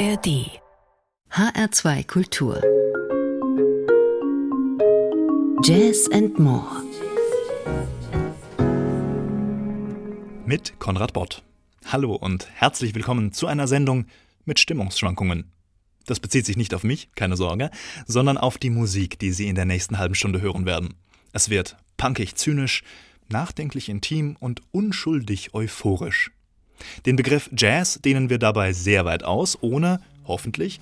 ARD HR2 Kultur Jazz and More mit Konrad Bott. Hallo und herzlich willkommen zu einer Sendung mit Stimmungsschwankungen. Das bezieht sich nicht auf mich, keine Sorge, sondern auf die Musik, die Sie in der nächsten halben Stunde hören werden. Es wird punkig zynisch, nachdenklich intim und unschuldig euphorisch. Den Begriff Jazz dehnen wir dabei sehr weit aus, ohne, hoffentlich,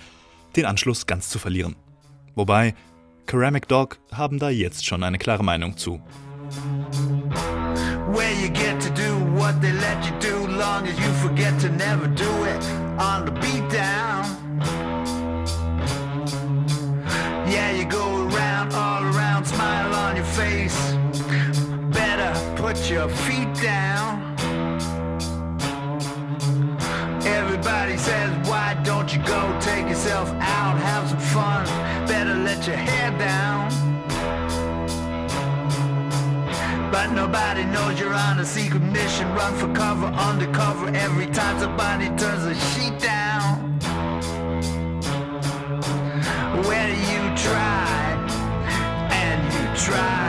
den Anschluss ganz zu verlieren. Wobei, Ceramic Dog haben da jetzt schon eine klare Meinung zu. Where you get to do what they let you do, long as you forget to never do it on the beat down. Yeah, you go around, all around, smile on your face. Better put your feet down. Everybody says, why don't you go take yourself out, have some fun? Better let your hair down. But nobody knows you're on a secret mission. Run for cover, undercover. Every time somebody turns the sheet down. Where you try and you try.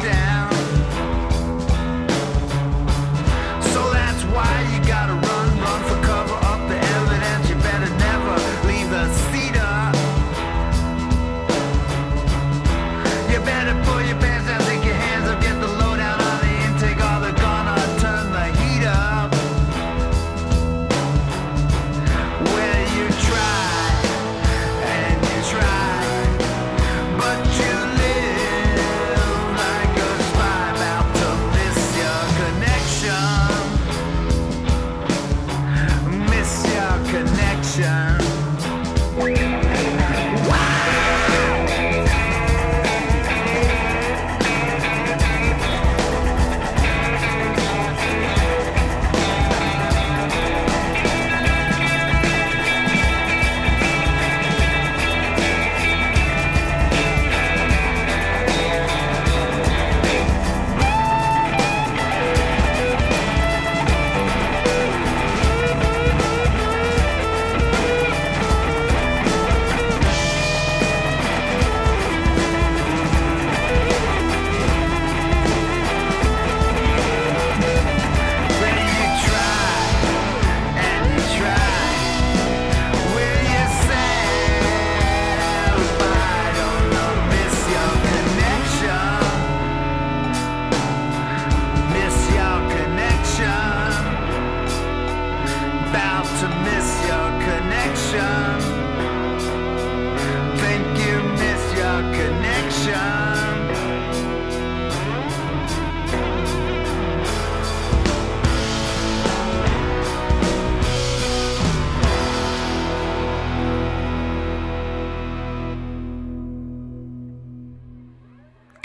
down.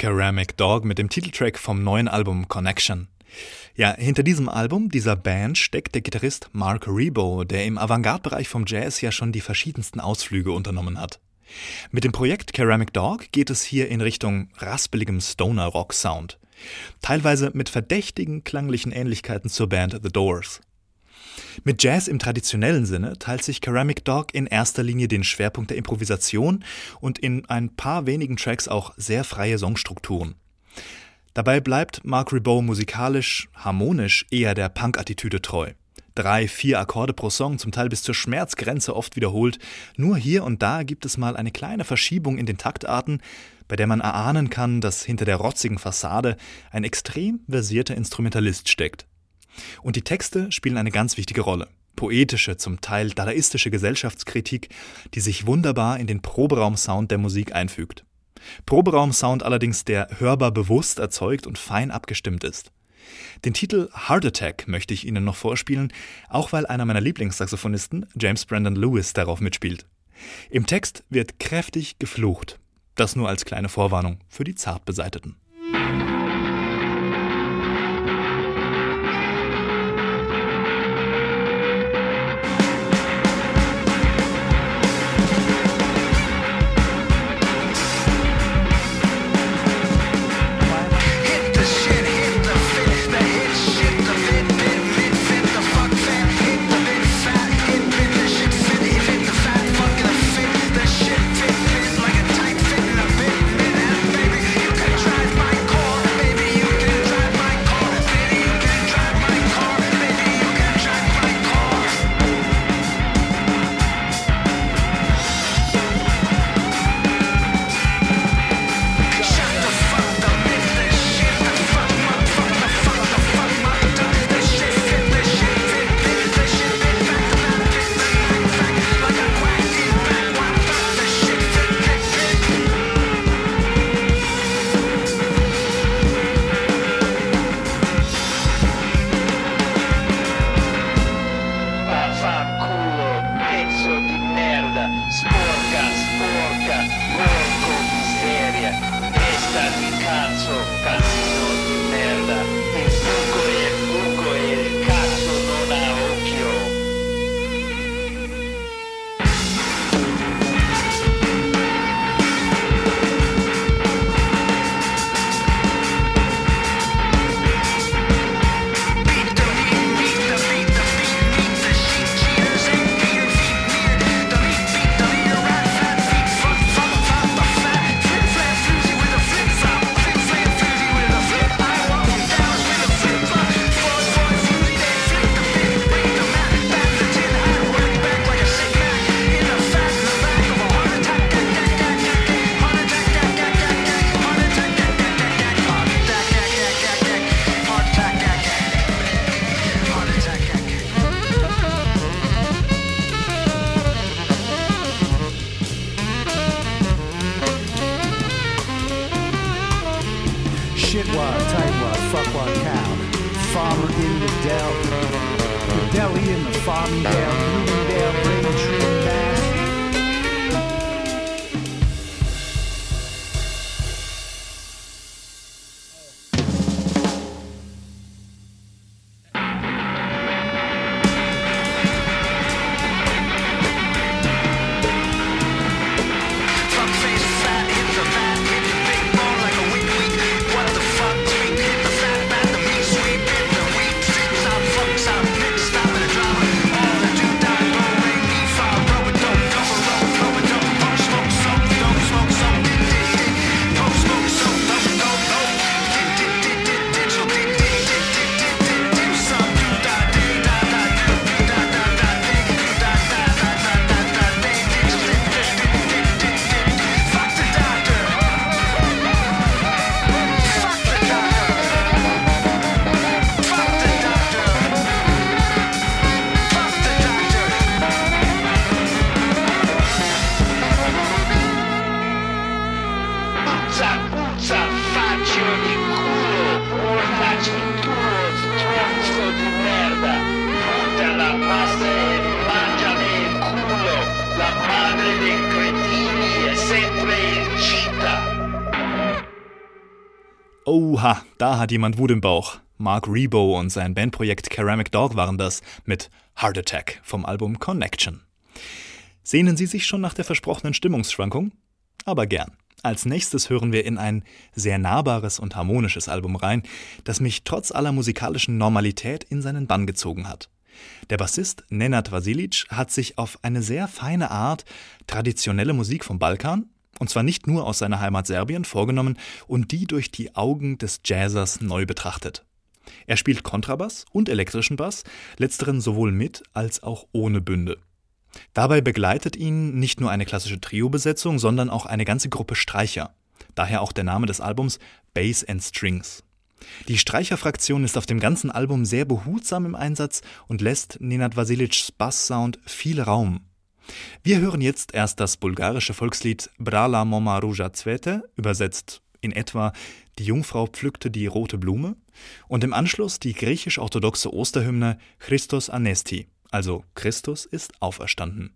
Ceramic Dog mit dem Titeltrack vom neuen Album Connection. Ja, hinter diesem Album, dieser Band, steckt der Gitarrist Mark Rebo, der im Avantgarde-Bereich vom Jazz ja schon die verschiedensten Ausflüge unternommen hat. Mit dem Projekt Ceramic Dog geht es hier in Richtung raspeligem Stoner-Rock-Sound. Teilweise mit verdächtigen klanglichen Ähnlichkeiten zur Band The Doors. Mit Jazz im traditionellen Sinne teilt sich Ceramic Dog in erster Linie den Schwerpunkt der Improvisation und in ein paar wenigen Tracks auch sehr freie Songstrukturen. Dabei bleibt Mark Ribot musikalisch, harmonisch eher der Punk-Attitüde treu. Drei, vier Akkorde pro Song, zum Teil bis zur Schmerzgrenze oft wiederholt. Nur hier und da gibt es mal eine kleine Verschiebung in den Taktarten, bei der man erahnen kann, dass hinter der rotzigen Fassade ein extrem versierter Instrumentalist steckt. Und die Texte spielen eine ganz wichtige Rolle. Poetische, zum Teil dadaistische Gesellschaftskritik, die sich wunderbar in den Proberaumsound der Musik einfügt. Proberaumsound allerdings, der hörbar bewusst erzeugt und fein abgestimmt ist. Den Titel Heart Attack möchte ich Ihnen noch vorspielen, auch weil einer meiner Lieblingssaxophonisten, James Brandon Lewis, darauf mitspielt. Im Text wird kräftig geflucht. Das nur als kleine Vorwarnung für die Zartbeseiteten. Oha, da hat jemand Wut im Bauch. Mark Rebo und sein Bandprojekt Ceramic Dog waren das mit Heart Attack vom Album Connection. Sehnen Sie sich schon nach der versprochenen Stimmungsschwankung? Aber gern. Als nächstes hören wir in ein sehr nahbares und harmonisches Album rein, das mich trotz aller musikalischen Normalität in seinen Bann gezogen hat. Der Bassist Nenad Vasilic hat sich auf eine sehr feine Art traditionelle Musik vom Balkan und zwar nicht nur aus seiner Heimat Serbien, vorgenommen und die durch die Augen des Jazzers neu betrachtet. Er spielt Kontrabass und elektrischen Bass, letzteren sowohl mit als auch ohne Bünde. Dabei begleitet ihn nicht nur eine klassische Trio-Besetzung, sondern auch eine ganze Gruppe Streicher. Daher auch der Name des Albums Bass and Strings. Die Streicherfraktion ist auf dem ganzen Album sehr behutsam im Einsatz und lässt Nenad Vasilics Basssound viel Raum. Wir hören jetzt erst das bulgarische Volkslied Brala Moma Ruja Cvete, übersetzt in etwa Die Jungfrau pflückte die rote Blume und im Anschluss die griechisch-orthodoxe Osterhymne Christos Anesti, also Christus ist auferstanden.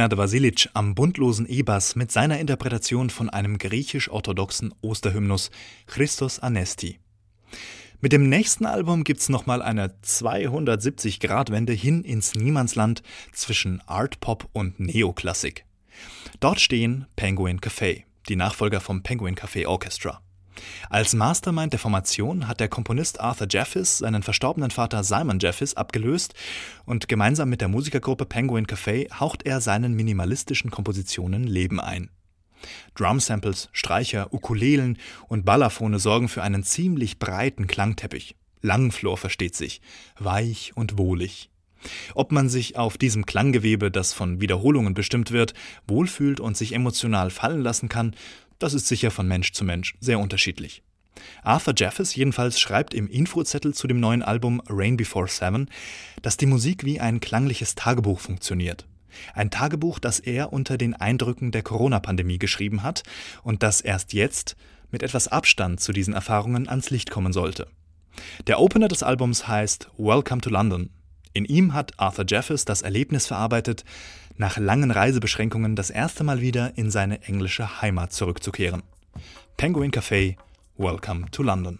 Nenad Vasilic am bundlosen E-Bass mit seiner Interpretation von einem griechisch-orthodoxen Osterhymnus Christos Anesti. Mit dem nächsten Album gibt's nochmal eine 270-Grad-Wende hin ins Niemandsland zwischen Art Pop und Neoklassik. Dort stehen Penguin Café, die Nachfolger vom Penguin Café Orchestra. Als Mastermind der Formation hat der Komponist Arthur Jeffis seinen verstorbenen Vater Simon Jeffis abgelöst und gemeinsam mit der Musikergruppe Penguin Café haucht er seinen minimalistischen Kompositionen Leben ein. Drumsamples, Streicher, Ukulelen und Balafone sorgen für einen ziemlich breiten Klangteppich. Langflor versteht sich, weich und wohlig. Ob man sich auf diesem Klanggewebe, das von Wiederholungen bestimmt wird, wohlfühlt und sich emotional fallen lassen kann, das ist sicher von Mensch zu Mensch sehr unterschiedlich. Arthur Jeffers jedenfalls schreibt im Infozettel zu dem neuen Album Rain Before Seven, dass die Musik wie ein klangliches Tagebuch funktioniert. Ein Tagebuch, das er unter den Eindrücken der Corona-Pandemie geschrieben hat und das erst jetzt mit etwas Abstand zu diesen Erfahrungen ans Licht kommen sollte. Der Opener des Albums heißt Welcome to London. In ihm hat Arthur Jeffers das Erlebnis verarbeitet, nach langen Reisebeschränkungen das erste Mal wieder in seine englische Heimat zurückzukehren. Penguin Café, Welcome to London.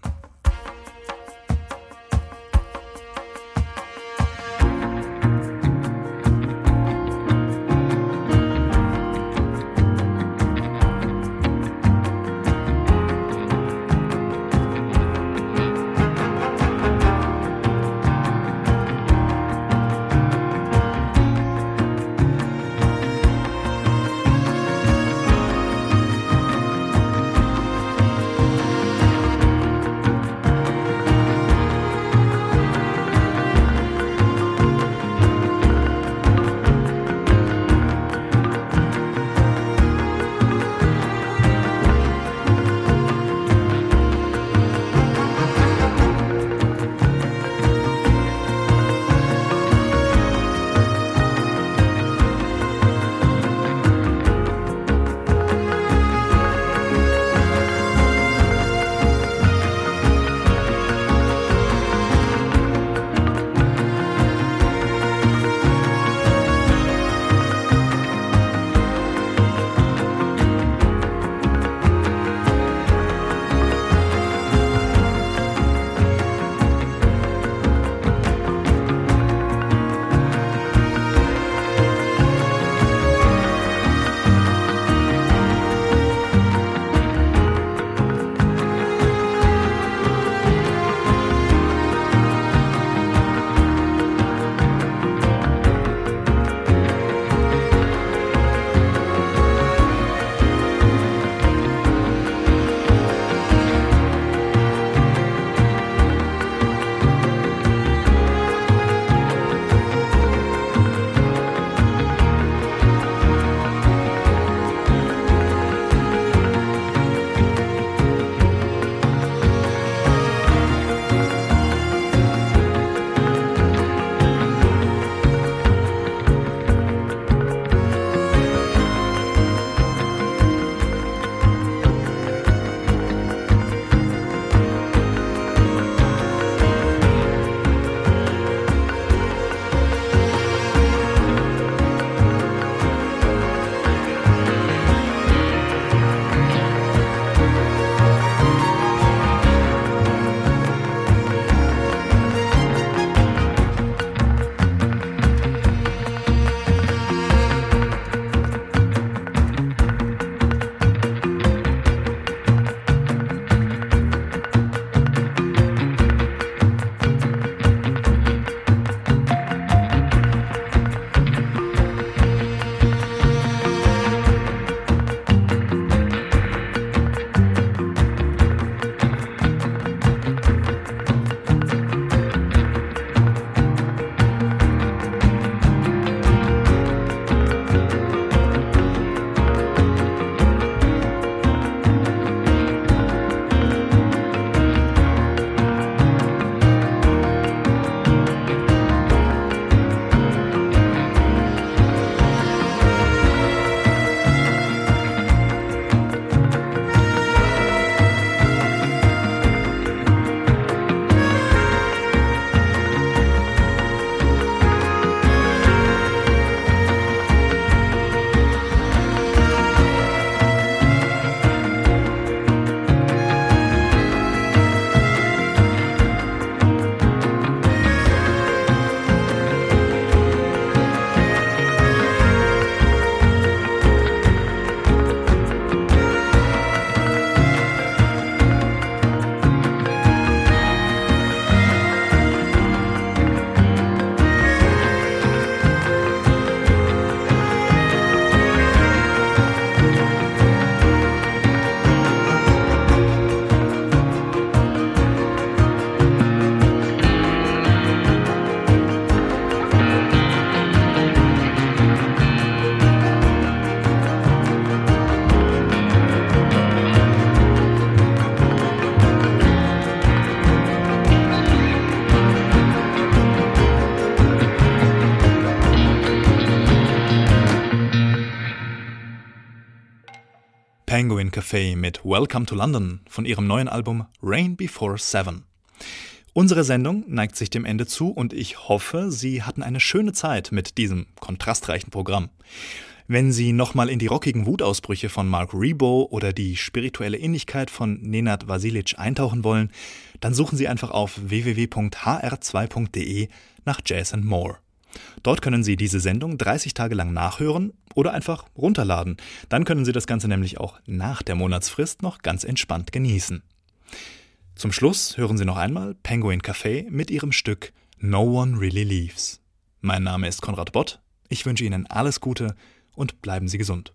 Penguin Cafe mit Welcome to London von ihrem neuen Album Rain Before Seven. Unsere Sendung neigt sich dem Ende zu und ich hoffe, Sie hatten eine schöne Zeit mit diesem kontrastreichen Programm. Wenn Sie nochmal in die rockigen Wutausbrüche von Mark Rebo oder die spirituelle Innigkeit von Nenad Vasilic eintauchen wollen, dann suchen Sie einfach auf www.hr2.de nach Jazz and More. Dort können Sie diese Sendung 30 Tage lang nachhören oder einfach runterladen. Dann können Sie das Ganze nämlich auch nach der Monatsfrist noch ganz entspannt genießen. Zum Schluss hören Sie noch einmal Penguin Café mit ihrem Stück No One Really Leaves. Mein Name ist Konrad Bott. Ich wünsche Ihnen alles Gute und bleiben Sie gesund.